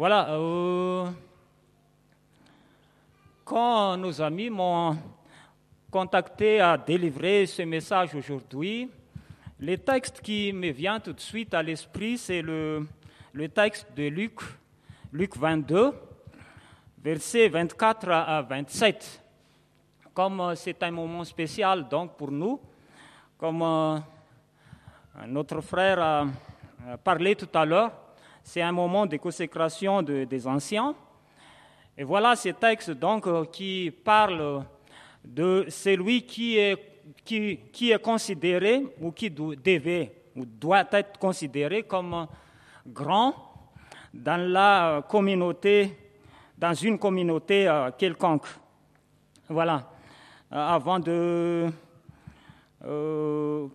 Voilà. euh, quand nos amis m'ont contacté à délivrer ce message aujourd'hui, le texte qui me vient tout de suite à l'esprit, c'est le, texte de Luc, Luc 22, versets 24 à 27. Comme c'est un moment spécial donc pour nous, comme euh, notre frère a parlé tout à l'heure, c'est un moment de consécration de- des anciens. Et voilà ce texte donc euh, qui parle de celui qui est, considéré ou qui devait ou doit être considéré comme grand dans la communauté, dans une communauté euh, quelconque. Voilà. Euh, avant de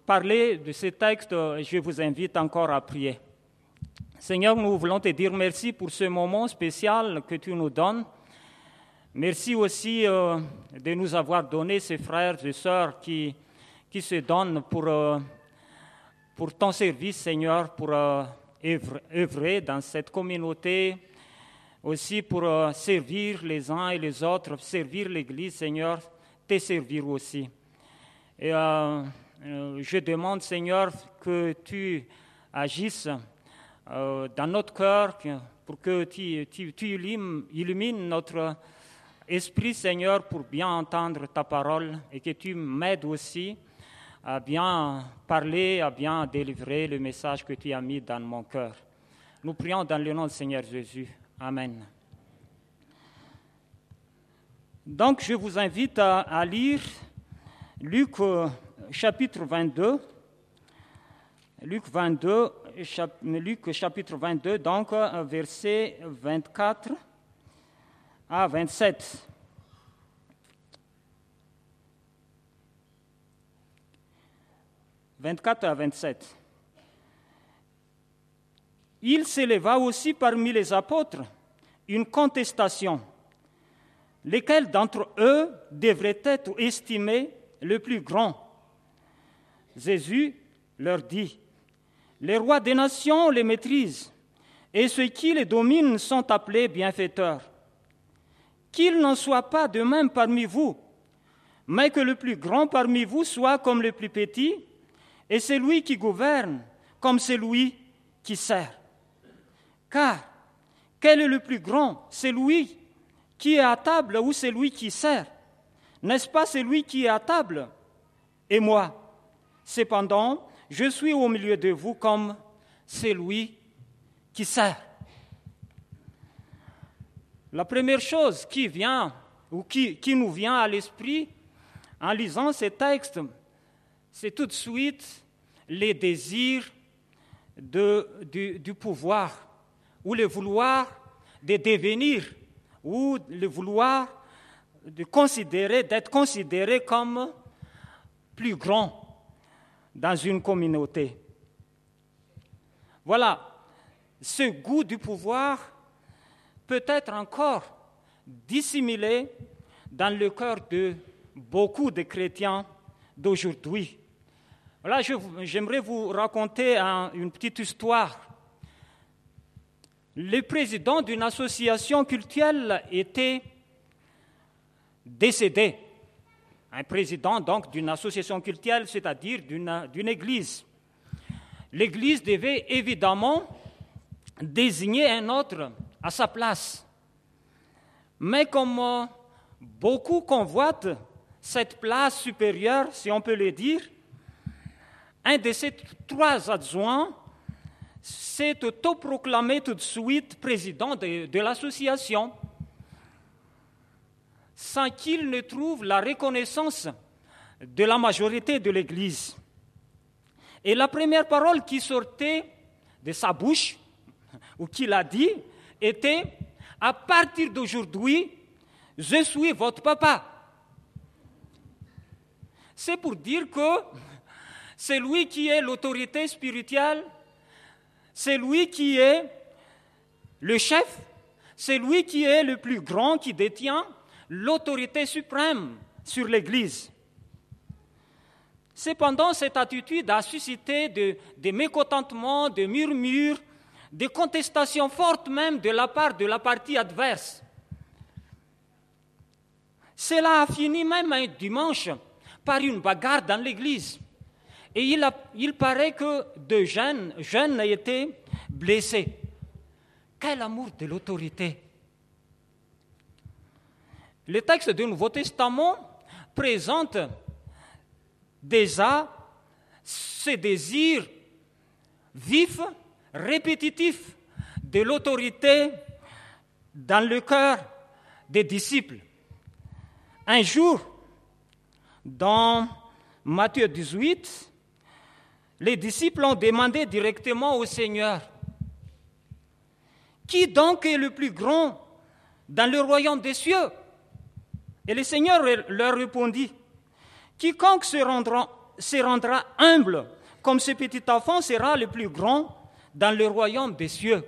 parler de ce texte, euh, je vous invite encore à prier. Seigneur, nous voulons te dire merci pour ce moment spécial que tu nous donnes. Merci aussi euh, de nous avoir donné ces frères et sœurs qui, qui se donnent pour, euh, pour ton service, Seigneur, pour euh, œuvre- œuvrer dans cette communauté, aussi pour servir les uns et les autres, servir l'Église, Seigneur, te servir aussi. Et je demande, Seigneur, que tu agisses euh, dans notre cœur, pour que tu, tu- tu illum- illumines notre esprit, Seigneur, pour bien entendre ta parole et que tu m'aides aussi à bien parler, à bien délivrer le message que tu as mis dans mon cœur. Nous prions dans le nom du Seigneur Jésus. Amen. Donc, je vous invite à, lire Luc euh, chapitre 22. Luc 22, chap- Luc chapitre 22, donc euh, versets 24 à 27. « 24 à 27. Il s'éleva aussi parmi les apôtres une contestation. Lesquels d'entre eux devrait être estimé le plus grand Jésus leur dit, les rois des nations les maîtrisent, et ceux qui les dominent sont appelés bienfaiteurs. Qu'il n'en soit pas de même parmi vous, mais que le plus grand parmi vous soit comme le plus petit, et celui qui gouverne comme celui qui sert. Car quel est le plus grand? Celui qui est à table ou celui qui sert? N'est-ce pas celui qui est à table? Et moi Cependant, je suis au milieu de vous comme celui qui sert. La première chose qui vient ou qui, nous vient à l'esprit en lisant ces textes, c'est tout de suite les désirs du, du pouvoir ou le vouloir de devenir ou le vouloir de considérer, d'être considéré comme plus grand dans une communauté. Voilà, ce goût du pouvoir peut être encore dissimulé dans le cœur de beaucoup de chrétiens d'aujourd'hui. Voilà, j'aimerais vous raconter un- une petite histoire. Le président d'une association culturelle était décédé. Un président donc d'une association culturelle, c'est-à-dire d'une église. L'église devait évidemment désigner un autre à sa place. Mais comme euh, beaucoup convoitent cette place supérieure, si on peut le dire, un de ces trois adjoints s'est autoproclamé tout de suite président de, de l'association sans qu'il ne trouve la reconnaissance de la majorité de l'Église. Et la première parole qui sortait de sa bouche, ou qu'il a dit, était À partir d'aujourd'hui, je suis votre papa. C'est pour dire que c'est lui qui est l'autorité spirituelle, c'est lui qui est le chef, c'est lui qui est le plus grand, qui détient l'autorité suprême sur l'Église. Cependant, cette attitude a suscité des de mécontentements, des murmures des contestations fortes même de la part de la partie adverse. Cela a fini même un dimanche par une bagarre dans l'église. Et il, il, paraît que deux jeunes, jeunes été blessés. Quel amour de l'autorité. Le texte du Nouveau Testament présente déjà ce désir vif, répétitif de l'autorité dans le cœur des disciples. Un jour, dans Matthieu 18, les disciples ont demandé directement au Seigneur, Qui donc est le plus grand dans le royaume des cieux? Et le Seigneur leur répondit, Quiconque se rendra, humble comme ce petit enfant sera le plus grand dans le royaume des cieux.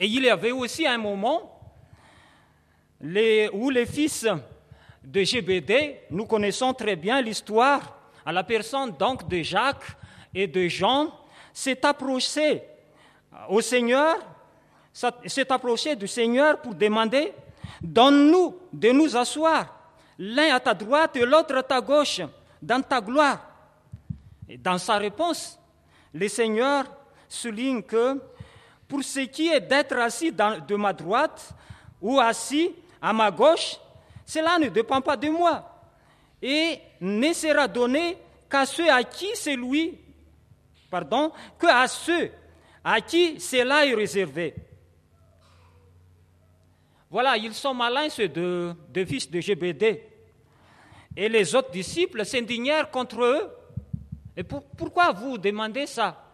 Et il y avait aussi un moment où les fils de GBD, nous connaissons très bien l'histoire, à la personne donc de Jacques et de Jean, s'est approché au Seigneur, s'est approché du Seigneur pour demander Donne-nous de nous asseoir, l'un à ta droite et l'autre à ta gauche, dans ta gloire. Dans sa réponse, le Seigneur souligne que pour ce qui est d'être assis de ma droite ou assis à ma gauche, cela ne dépend pas de moi et ne sera donné qu'à ceux à qui c'est lui, pardon, que à ceux à qui cela est réservé. Voilà, ils sont malins, ceux deux, fils de GBD. Et les autres disciples s'indignèrent contre eux. Et pourquoi vous demandez ça?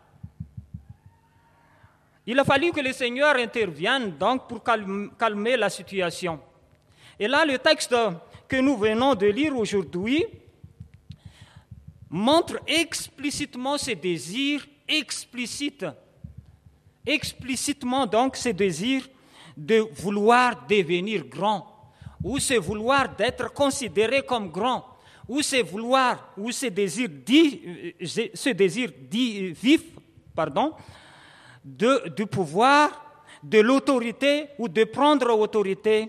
Il a fallu que le Seigneur intervienne donc pour calmer la situation. Et là, le texte que nous venons de lire aujourd'hui montre explicitement ce désir explicite, explicitement donc ce désir de vouloir devenir grand, ou ce vouloir d'être considéré comme grand, ou ce vouloir, ou ce désir, dit, ce désir dit, vif, pardon, de, du pouvoir, de l'autorité ou de prendre autorité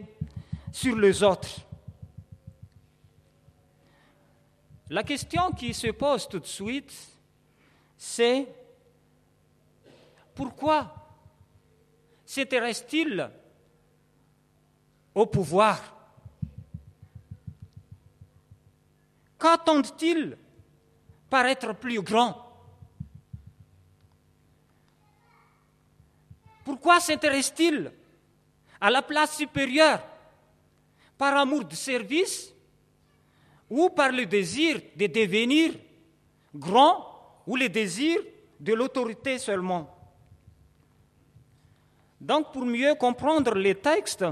sur les autres. La question qui se pose tout de suite, c'est pourquoi s'intéresse-t-il au pouvoir. Qu'attendent-ils par être plus grand Pourquoi s'intéresse-t-il à la place supérieure? Par amour de service ou par le désir de devenir grand ou le désir de l'autorité seulement? Donc pour mieux comprendre les textes,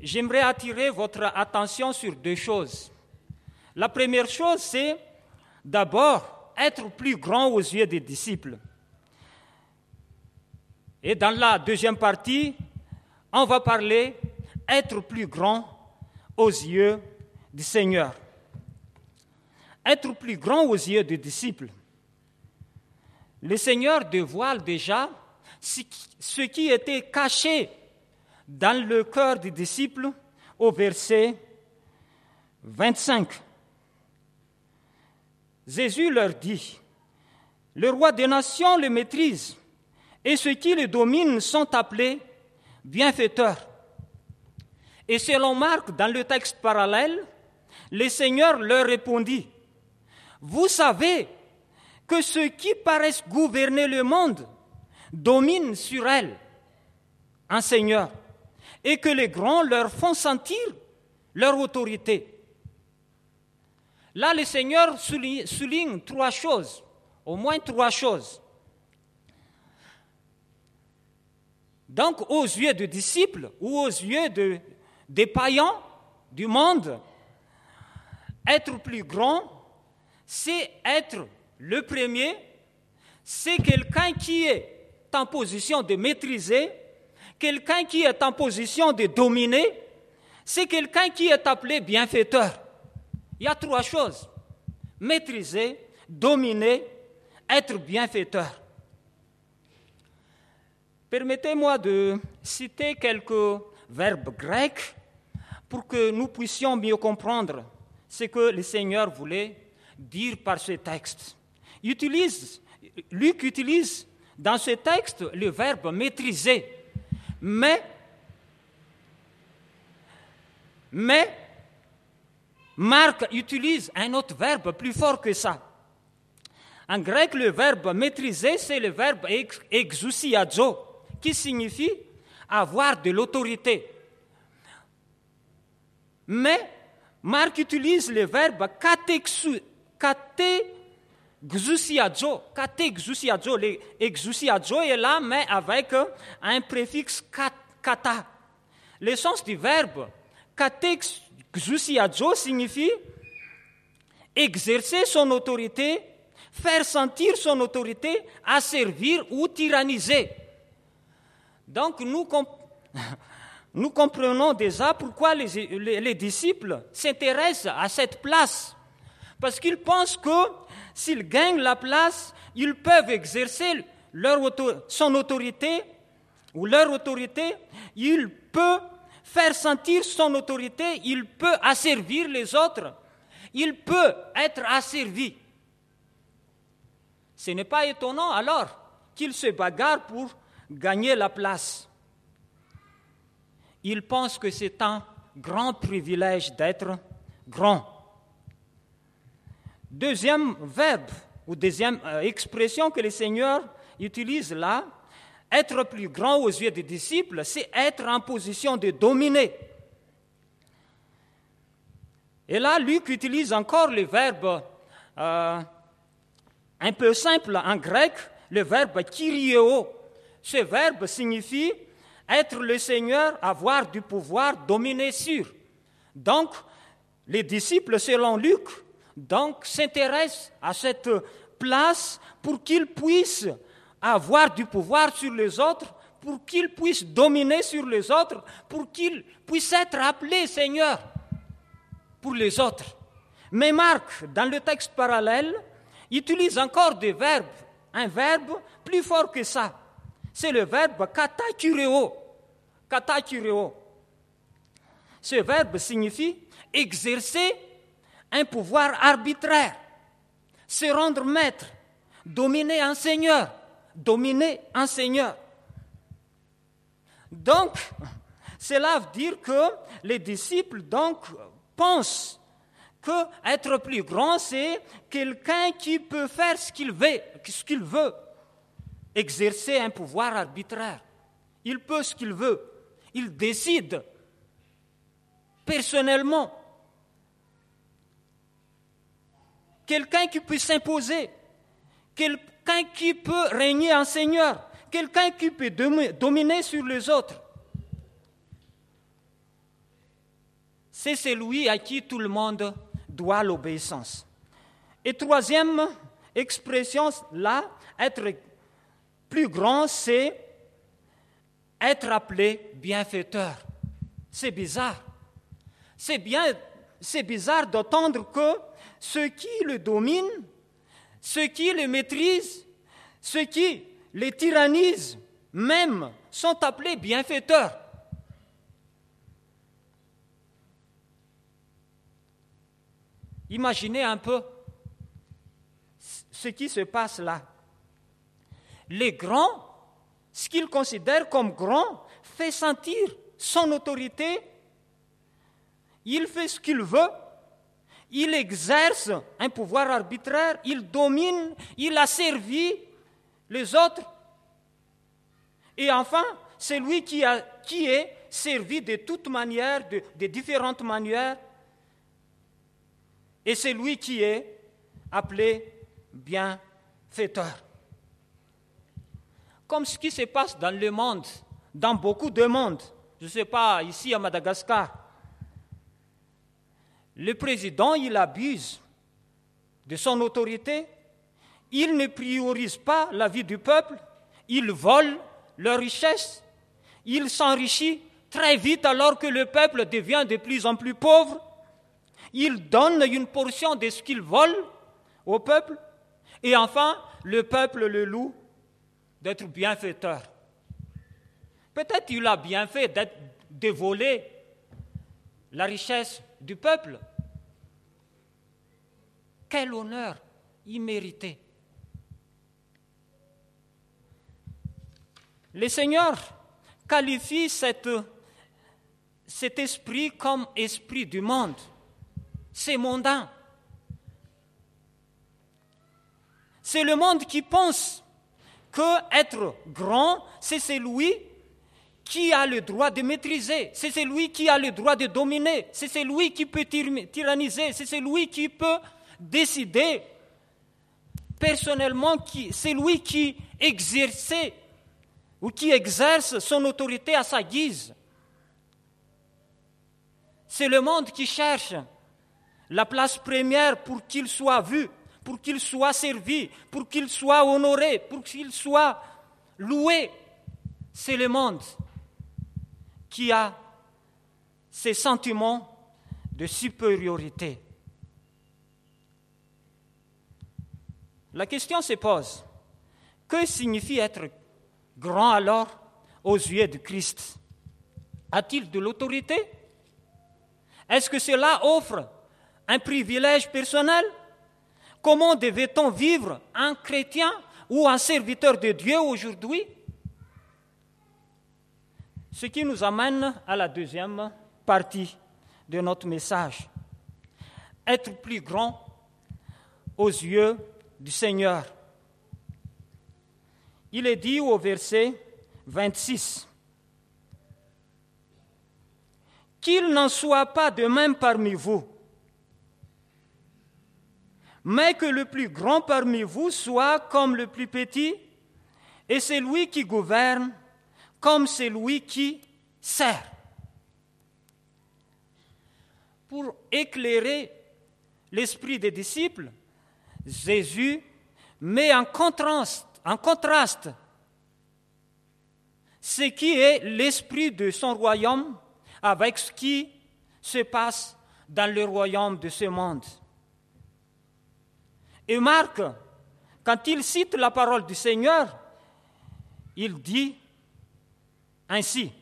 j'aimerais attirer votre attention sur deux choses. La première chose, c'est d'abord être plus grand aux yeux des disciples. Et dans la deuxième partie, on va parler être plus grand aux yeux du Seigneur. Être plus grand aux yeux des disciples. Le Seigneur dévoile déjà ce qui était caché dans le cœur des disciples au verset 25. Jésus leur dit, le roi des nations le maîtrise et ceux qui le dominent sont appelés bienfaiteurs. Et selon Marc, dans le texte parallèle, le Seigneur leur répondit, Vous savez que ceux qui paraissent gouverner le monde dominent sur elle un Seigneur, et que les grands leur font sentir leur autorité. Là, le Seigneur souligne, trois choses, au moins trois choses. Donc, aux yeux des disciples ou aux yeux de, des païens du monde, être plus grand, c'est être le premier, c'est quelqu'un qui est en position de maîtriser, quelqu'un qui est en position de dominer, c'est quelqu'un qui est appelé bienfaiteur. Il y a trois choses. Maîtriser, dominer, être bienfaiteur. Permettez-moi de citer quelques verbes grecs pour que nous puissions mieux comprendre ce que le Seigneur voulait dire par ce texte. Utilise, Luc utilise dans ce texte le verbe maîtriser, mais, mais Marc utilise un autre verbe plus fort que ça. En grec, le verbe maîtriser, c'est le verbe exousiazo, qui signifie avoir de l'autorité. Mais Marc utilise le verbe katexousiazo. Katexousiazo, l'exousiazo est là, mais avec un préfixe kata. Le sens du verbe katexousiazo signifie exercer son autorité, faire sentir son autorité, asservir ou tyranniser. Donc nous, nous comprenons déjà pourquoi les, disciples s'intéressent à cette place. Parce qu'ils pensent que s'ils gagnent la place, ils peuvent exercer leur son autorité ou leur autorité, ils peuvent faire sentir son autorité, il peut asservir les autres, il peut être asservi. Ce n'est pas étonnant alors qu'ils se bagarrent pour gagner la place. Ils pensent que c'est un grand privilège d'être grand. Deuxième verbe ou deuxième euh, expression que le Seigneur utilise là, être plus grand aux yeux des disciples, c'est être en position de dominer. Et là, Luc utilise encore le verbe euh, un peu simple en grec, le verbe kyrieo. Ce verbe signifie être le Seigneur, avoir du pouvoir, dominer sur. Donc, les disciples, selon Luc, donc s'intéressent à cette place pour qu'ils puissent avoir du pouvoir sur les autres, pour qu'ils puissent dominer sur les autres, pour qu'ils puissent être appelés Seigneur pour les autres. Mais Marc, dans le texte parallèle, utilise encore des verbes, un verbe plus fort que ça. C'est le verbe katakureo. Katakureo. Ce verbe signifie exercer un pouvoir arbitraire, se rendre maître, dominer un seigneur, dominer un seigneur. Donc, cela veut dire que les disciples donc pensent que être plus grand, c'est quelqu'un qui peut faire ce qu'il veut, ce qu'il veut, exercer un pouvoir arbitraire. Il peut ce qu'il veut. Il décide personnellement. Quelqu'un qui peut s'imposer. Quelqu'un qui peut régner en Seigneur. Quelqu'un qui peut dominer sur les autres. C'est celui à qui tout le monde doit l'obéissance. Et troisième expression, là, être plus grand, c'est être appelé bienfaiteur. C'est bizarre. C'est bien, c'est bizarre d'entendre que ceux qui le dominent, ceux qui le maîtrisent, ceux qui les tyrannisent, même, sont appelés bienfaiteurs. Imaginez un peu ce qui se passe là. Les grands, ce qu'ils considèrent comme grand, fait sentir son autorité. Il fait ce qu'il veut. Il exerce un pouvoir arbitraire. Il domine. Il a servi les autres. Et enfin, c'est lui qui est servi de toutes manières, de, de différentes manières, et c'est lui qui est appelé bienfaiteur. Comme ce qui se passe dans le monde, dans beaucoup de mondes, je ne sais pas, ici à Madagascar, le président, il abuse de son autorité, il ne priorise pas la vie du peuple, il vole leur richesse, il s'enrichit très vite alors que le peuple devient de plus en plus pauvre, il donne une portion de ce qu'il vole au peuple. Et enfin, le peuple le loue d'être bienfaiteur. Peut-être il a bien fait d'être, de voler la richesse du peuple. Quel honneur immérité. Le Seigneur qualifie cet esprit comme esprit du monde. C'est mondain. C'est le monde qui pense que être grand, c'est celui qui a le droit de maîtriser, c'est celui qui a le droit de dominer, c'est celui qui peut tyranniser, c'est celui qui peut décider personnellement, c'est lui qui exerce ou qui exerce son autorité à sa guise. C'est le monde qui cherche la place première pour qu'il soit vu, pour qu'il soit servi, pour qu'il soit honoré, pour qu'il soit loué. C'est le monde qui a ces sentiments de supériorité. La question se pose, que signifie être grand alors aux yeux de Christ? A-t-il de l'autorité? Est-ce que cela offre un privilège personnel? Comment devait-on vivre un chrétien ou un serviteur de Dieu aujourd'hui? Ce qui nous amène à la deuxième partie de notre message. Être plus grand aux yeux du Seigneur. Il est dit au verset 26 Qu'il n'en soit pas de même parmi vous, mais que le plus grand parmi vous soit comme le plus petit, et c'est lui qui gouverne comme c'est lui qui sert. Pour éclairer l'esprit des disciples, Jésus met en contraste, en contraste ce qui est l'esprit de son royaume avec ce qui se passe dans le royaume de ce monde. Et Marc, quand il cite la parole du Seigneur, il dit ainsi,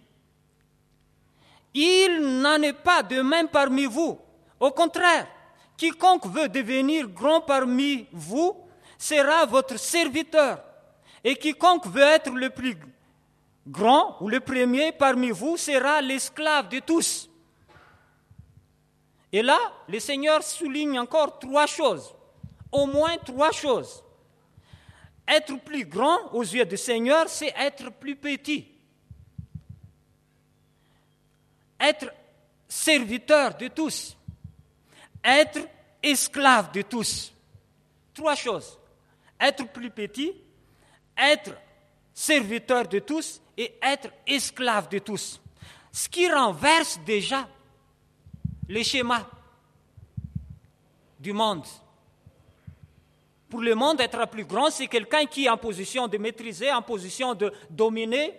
Il n'en est pas de même parmi vous. Au contraire, Quiconque veut devenir grand parmi vous sera votre serviteur. Et quiconque veut être le plus grand ou le premier parmi vous sera l'esclave de tous. Et là, le Seigneur souligne encore trois choses, au moins trois choses. Être plus grand aux yeux du Seigneur, c'est être plus petit. Être serviteur de tous être esclave de tous. Trois choses. Être plus petit, être serviteur de tous et être esclave de tous. Ce qui renverse déjà les schémas du monde. Pour le monde, être plus grand, c'est quelqu'un qui est en position de maîtriser, en position de dominer.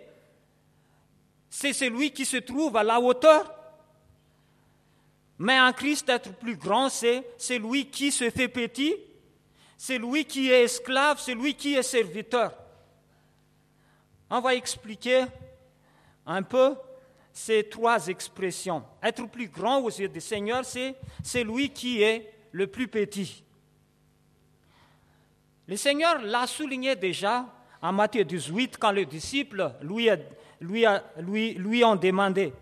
C'est celui qui se trouve à la hauteur mais en Christ, être plus grand, c'est celui qui se fait petit, c'est lui qui est esclave, c'est lui qui est serviteur. On va expliquer un peu ces trois expressions. Être plus grand aux yeux du Seigneur, c'est celui qui est le plus petit. Le Seigneur l'a souligné déjà en Matthieu 18 quand les disciples lui, lui ont demandé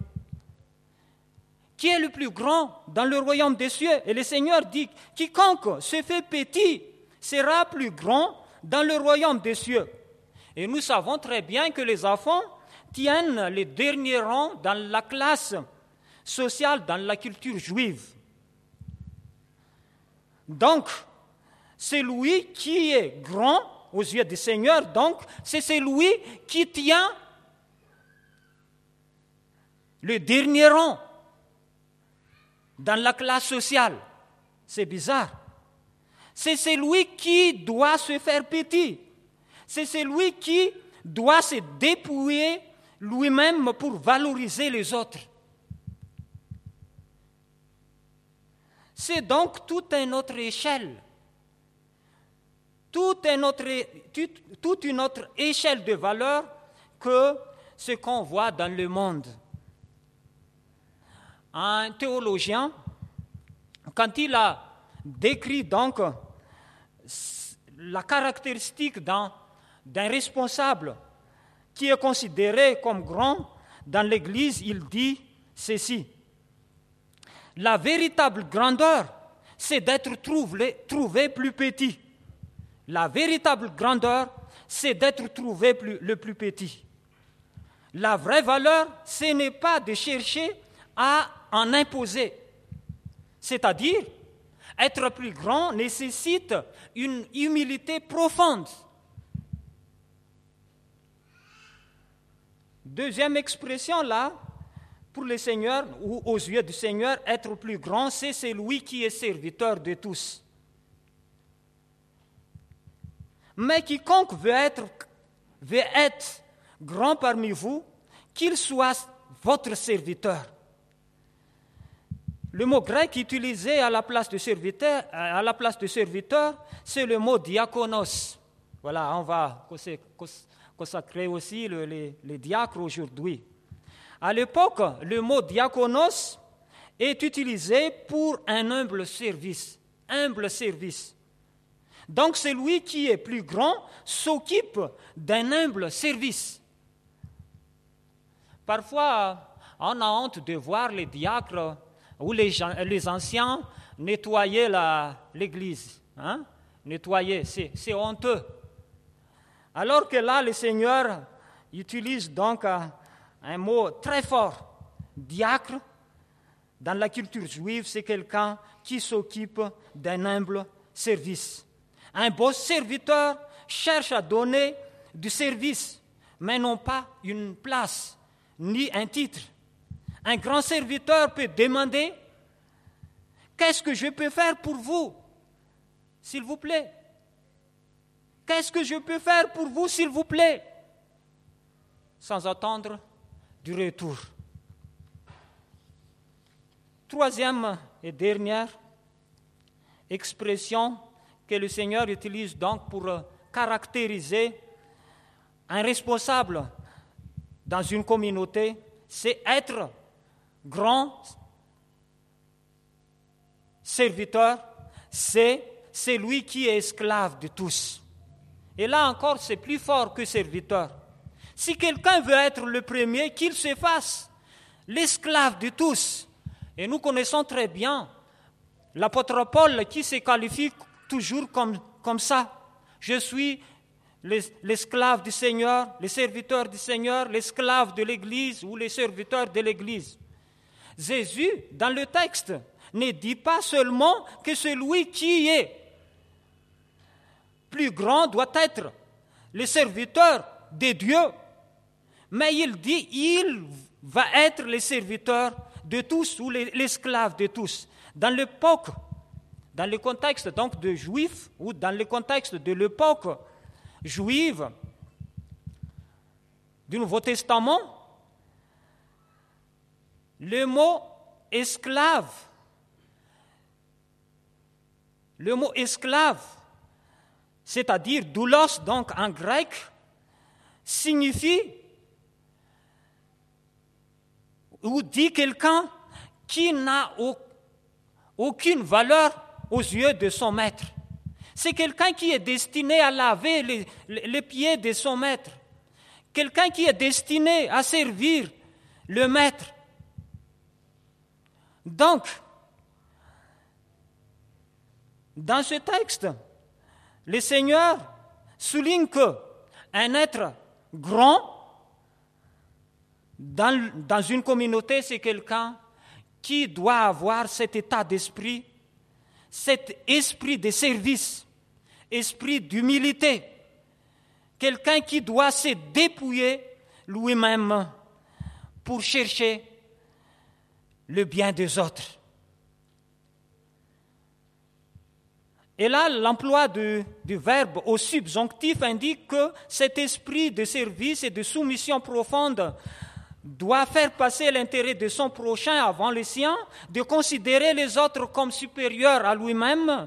qui est le plus grand dans le royaume des cieux Et le Seigneur dit, quiconque se fait petit sera plus grand dans le royaume des cieux. Et nous savons très bien que les enfants tiennent les derniers rangs dans la classe sociale, dans la culture juive. Donc, c'est lui qui est grand aux yeux du Seigneur, donc c'est celui qui tient le dernier rang dans la classe sociale. C'est bizarre. C'est celui qui doit se faire petit. C'est celui qui doit se dépouiller lui-même pour valoriser les autres. C'est donc toute une autre échelle, toute une autre, une autre échelle de valeur que ce qu'on voit dans le monde. Un théologien, quand il a décrit donc la caractéristique d'un responsable qui est considéré comme grand dans l'Église, il dit ceci. La véritable grandeur, c'est d'être trouvé, plus petit. La véritable grandeur, c'est d'être trouvé le plus petit. La vraie valeur, ce n'est pas de chercher à en imposer. C'est-à-dire, être plus grand nécessite une humilité profonde. Deuxième expression là, pour le Seigneur, ou aux yeux du Seigneur, être plus grand, c'est celui qui est serviteur de tous. Mais quiconque veut être, veut être grand parmi vous, qu'il soit votre serviteur. Le mot grec utilisé à la place de serviteur, à la place de serviteur, c'est le mot diakonos. Voilà, on va consacrer aussi les, les diacres aujourd'hui. À l'époque, le mot diakonos est utilisé pour un humble service. Humble service. Donc celui qui est plus grand s'occupe d'un humble service. Parfois, on a honte de voir les diacres ou les, anciens nettoyer l'église. Hein? Nettoyer, c'est honteux. Alors que là, le Seigneur utilise donc euh, un mot très fort. Diacre, dans la culture juive, c'est quelqu'un qui s'occupe d'un humble service. Un beau serviteur cherche à donner du service, mais non pas une place ni un titre. Un grand serviteur peut demander Qu'est-ce que je peux faire pour vous S'il vous plaît? Qu'est-ce que je peux faire pour vous, s'il vous plaît? Sans attendre du retour. Troisième et dernière expression que le Seigneur utilise donc pour caractériser un responsable dans une communauté, c'est être grand serviteur, c'est celui qui est esclave de tous. Et là encore, c'est plus fort que serviteur. Si quelqu'un veut être le premier, qu'il se fasse l'esclave de tous. Et nous connaissons très bien l'apôtre Paul qui se qualifie toujours comme, comme ça. Je suis l'esclave du Seigneur, le serviteur du Seigneur, l'esclave de l'Église ou le serviteur de l'Église. Jésus, dans le texte, ne dit pas seulement que celui qui est plus grand doit être le serviteur de Dieu, mais il dit, il va être le serviteur de tous ou l'esclave de tous. Dans l'époque, dans le contexte donc de juifs ou dans le contexte de l'époque juive du Nouveau Testament, le mot esclave, le mot esclave, c'est-à-dire doulos donc en grec, signifie ou dit quelqu'un qui n'a aucune valeur aux yeux de son maître. C'est quelqu'un qui est destiné à laver les, pieds de son maître. Quelqu'un qui est destiné à servir le maître. Donc, dans ce texte, le Seigneur souligne que un être grand dans, une communauté, c'est quelqu'un qui doit avoir cet état d'esprit, cet esprit de service, esprit d'humilité. Quelqu'un qui doit se dépouiller lui-même pour chercher le bien des autres. Et là, l'emploi du, verbe au subjonctif indique que cet esprit de service et de soumission profonde doit faire passer l'intérêt de son prochain avant le sien, de considérer les autres comme supérieurs à lui-même.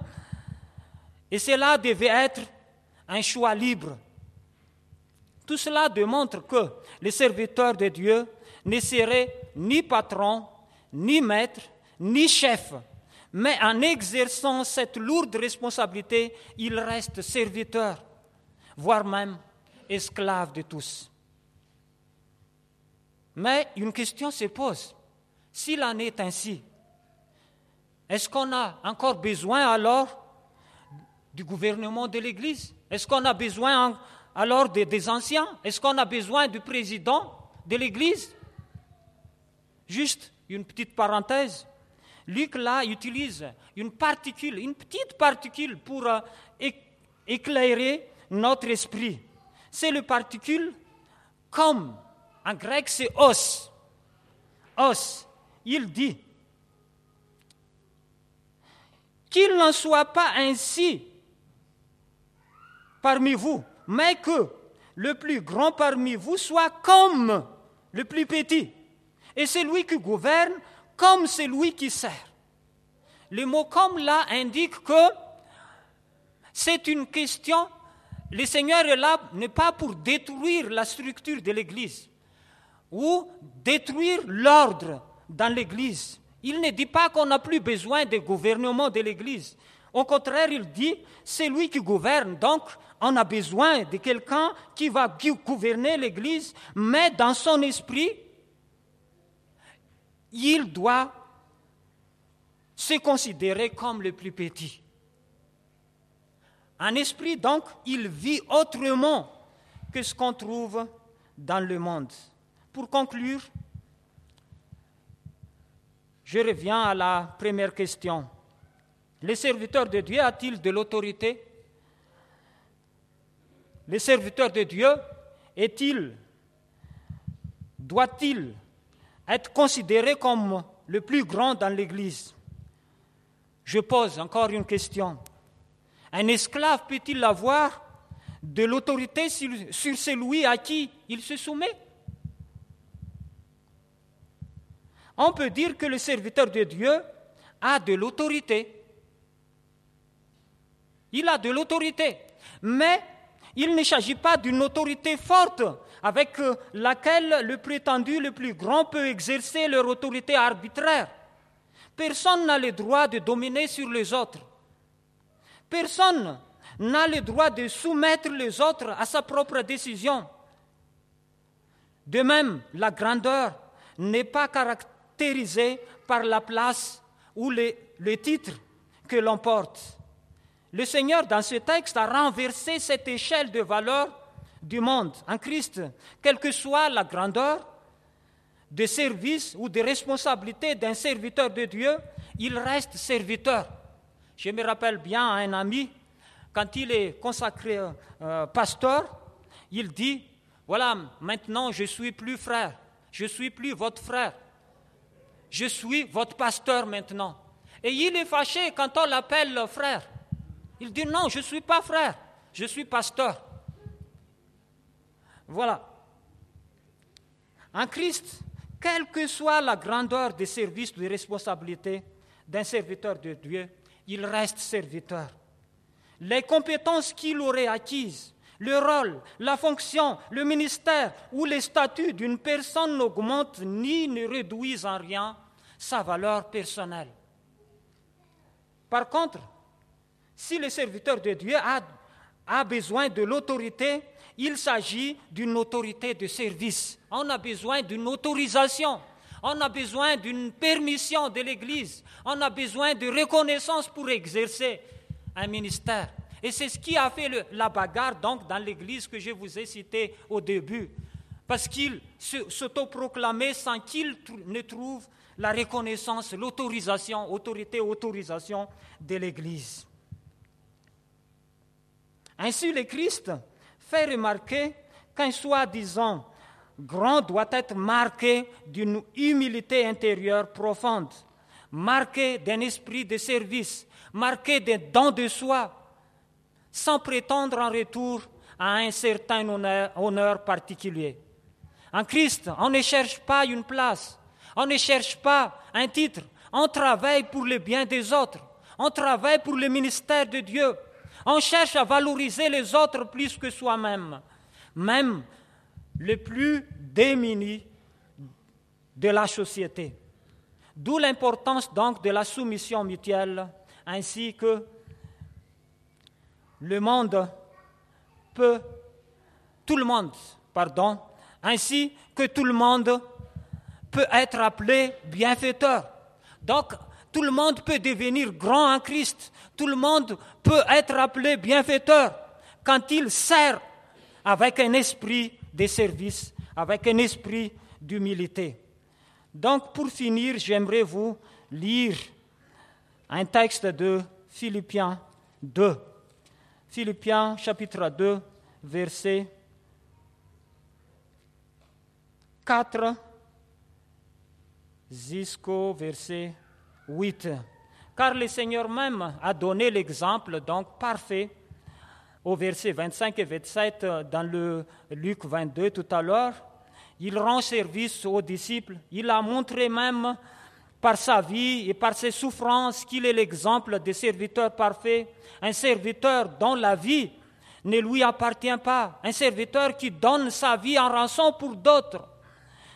Et cela devait être un choix libre. Tout cela démontre que les serviteurs de Dieu ne seraient ni patrons, ni maîtres, ni chefs, mais en exerçant cette lourde responsabilité, ils restent serviteurs, voire même esclaves de tous. Mais une question se pose. S'il en est ainsi, est-ce qu'on a encore besoin alors du gouvernement de l'Église? Est-ce qu'on a besoin alors des, anciens? Est-ce qu'on a besoin du président de l'Église? Juste une petite parenthèse. Luc là utilise une particule, une petite particule pour euh, éclairer notre esprit. C'est le particule comme. En grec, c'est os. Os. Il dit qu'il n'en soit pas ainsi parmi vous, mais que le plus grand parmi vous soit comme le plus petit. Et c'est lui qui gouverne comme c'est lui qui sert. Le mot comme là indique que c'est une question, le Seigneur est là, n'est pas pour détruire la structure de l'Église ou détruire l'ordre dans l'Église. Il ne dit pas qu'on n'a plus besoin de gouvernement de l'Église. Au contraire, il dit, c'est lui qui gouverne. Donc, on a besoin de quelqu'un qui va gouverner l'Église, mais dans son esprit, il doit se considérer comme le plus petit. En esprit, donc, il vit autrement que ce qu'on trouve dans le monde. Pour conclure, je reviens à la première question. Le serviteur de Dieu a-t-il de l'autorité? Le serviteur de Dieu est-il, doit-il être considéré comme le plus grand dans l'Église Je pose encore une question. Un esclave peut-il avoir de l'autorité sur, celui à qui il se soumet? On peut dire que le serviteur de Dieu a de l'autorité. Il a de l'autorité, mais il ne s'agit pas d'une autorité forte avec laquelle le prétendu le plus grand peut exercer leur autorité arbitraire. Personne n'a le droit de dominer sur les autres. Personne n'a le droit de soumettre les autres à sa propre décision. De même, la grandeur n'est pas caractérisée par la place ou le, le titre que l'on porte. Le Seigneur, dans ce texte, a renversé cette échelle de valeur du monde en Christ, quelle que soit la grandeur de service ou de responsabilité d'un serviteur de Dieu, il reste serviteur. Je me rappelle bien un ami, quand il est consacré euh, pasteur, il dit, voilà, maintenant je suis plus frère, je suis plus votre frère, je suis votre pasteur maintenant. Et il est fâché quand on l'appelle frère. Il dit non, je ne suis pas frère, je suis pasteur. Voilà. En Christ, quelle que soit la grandeur des services de responsabilité d'un serviteur de Dieu, il reste serviteur. Les compétences qu'il aurait acquises, le rôle, la fonction, le ministère ou les statuts d'une personne n'augmentent ni ne réduisent en rien sa valeur personnelle. Par contre, si le serviteur de Dieu a besoin de l'autorité, il s'agit d'une autorité de service. On a besoin d'une autorisation. On a besoin d'une permission de l'Église. On a besoin de reconnaissance pour exercer un ministère. Et c'est ce qui a fait la bagarre donc dans l'église que je vous ai citée au début. Parce qu'il s'autoproclamait sans qu'il ne trouve la reconnaissance, l'autorisation, autorité, autorisation de l'église. Ainsi, le Christ fait remarquer qu'un soi-disant grand doit être marqué d'une humilité intérieure profonde, marqué d'un esprit de service, marqué d'un don de soi, sans prétendre en retour à un certain honneur, particulier. En Christ, on ne cherche pas une place, on ne cherche pas un titre, on travaille pour le bien des autres, on travaille pour le ministère de Dieu, On cherche à valoriser les autres plus que soi-même, même les plus démunis de la société. D'où l'importance donc de la soumission mutuelle, ainsi que le monde peut, tout le monde, pardon, ainsi que tout le monde peut être appelé bienfaiteur. Donc, tout le monde peut devenir grand en Christ. Tout le monde peut être appelé bienfaiteur quand il sert avec un esprit de service, avec un esprit d'humilité. Donc, pour finir, j'aimerais vous lire un texte de Philippiens 2. Philippiens chapitre 2, verset 4 jusqu'au verset 8. Car le Seigneur même a donné l'exemple donc parfait au verset 25 et 27 dans le Luc 22 tout à l'heure. Il rend service aux disciples. Il a montré même par sa vie et par ses souffrances qu'il est l'exemple des serviteurs parfaits, un serviteur dont la vie ne lui appartient pas, un serviteur qui donne sa vie en rançon pour d'autres,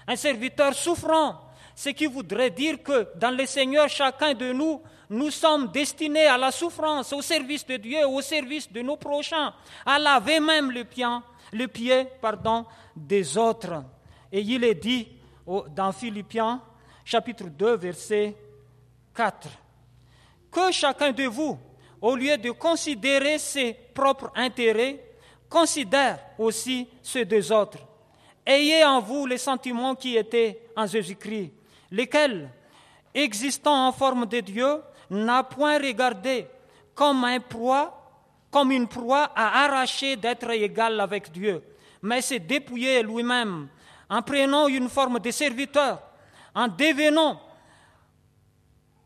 un serviteur souffrant, ce qui voudrait dire que dans le Seigneur, chacun de nous, nous sommes destinés à la souffrance, au service de Dieu, au service de nos prochains, à laver même le pied, le pied pardon, des autres. Et il est dit dans Philippiens chapitre 2, verset 4, que chacun de vous, au lieu de considérer ses propres intérêts, considère aussi ceux des autres. Ayez en vous les sentiments qui étaient en Jésus-Christ lesquels, existant en forme de Dieu, n'a point regardé comme un proie, comme une proie à arracher d'être égal avec Dieu, mais s'est dépouillé lui-même en prenant une forme de serviteur, en devenant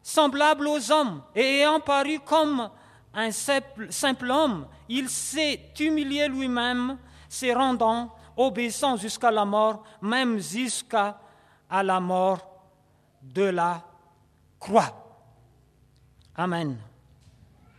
semblable aux hommes et ayant paru comme un simple, simple homme, il s'est humilié lui-même, se rendant obéissant jusqu'à la mort, même jusqu'à la mort de la croix. Amen.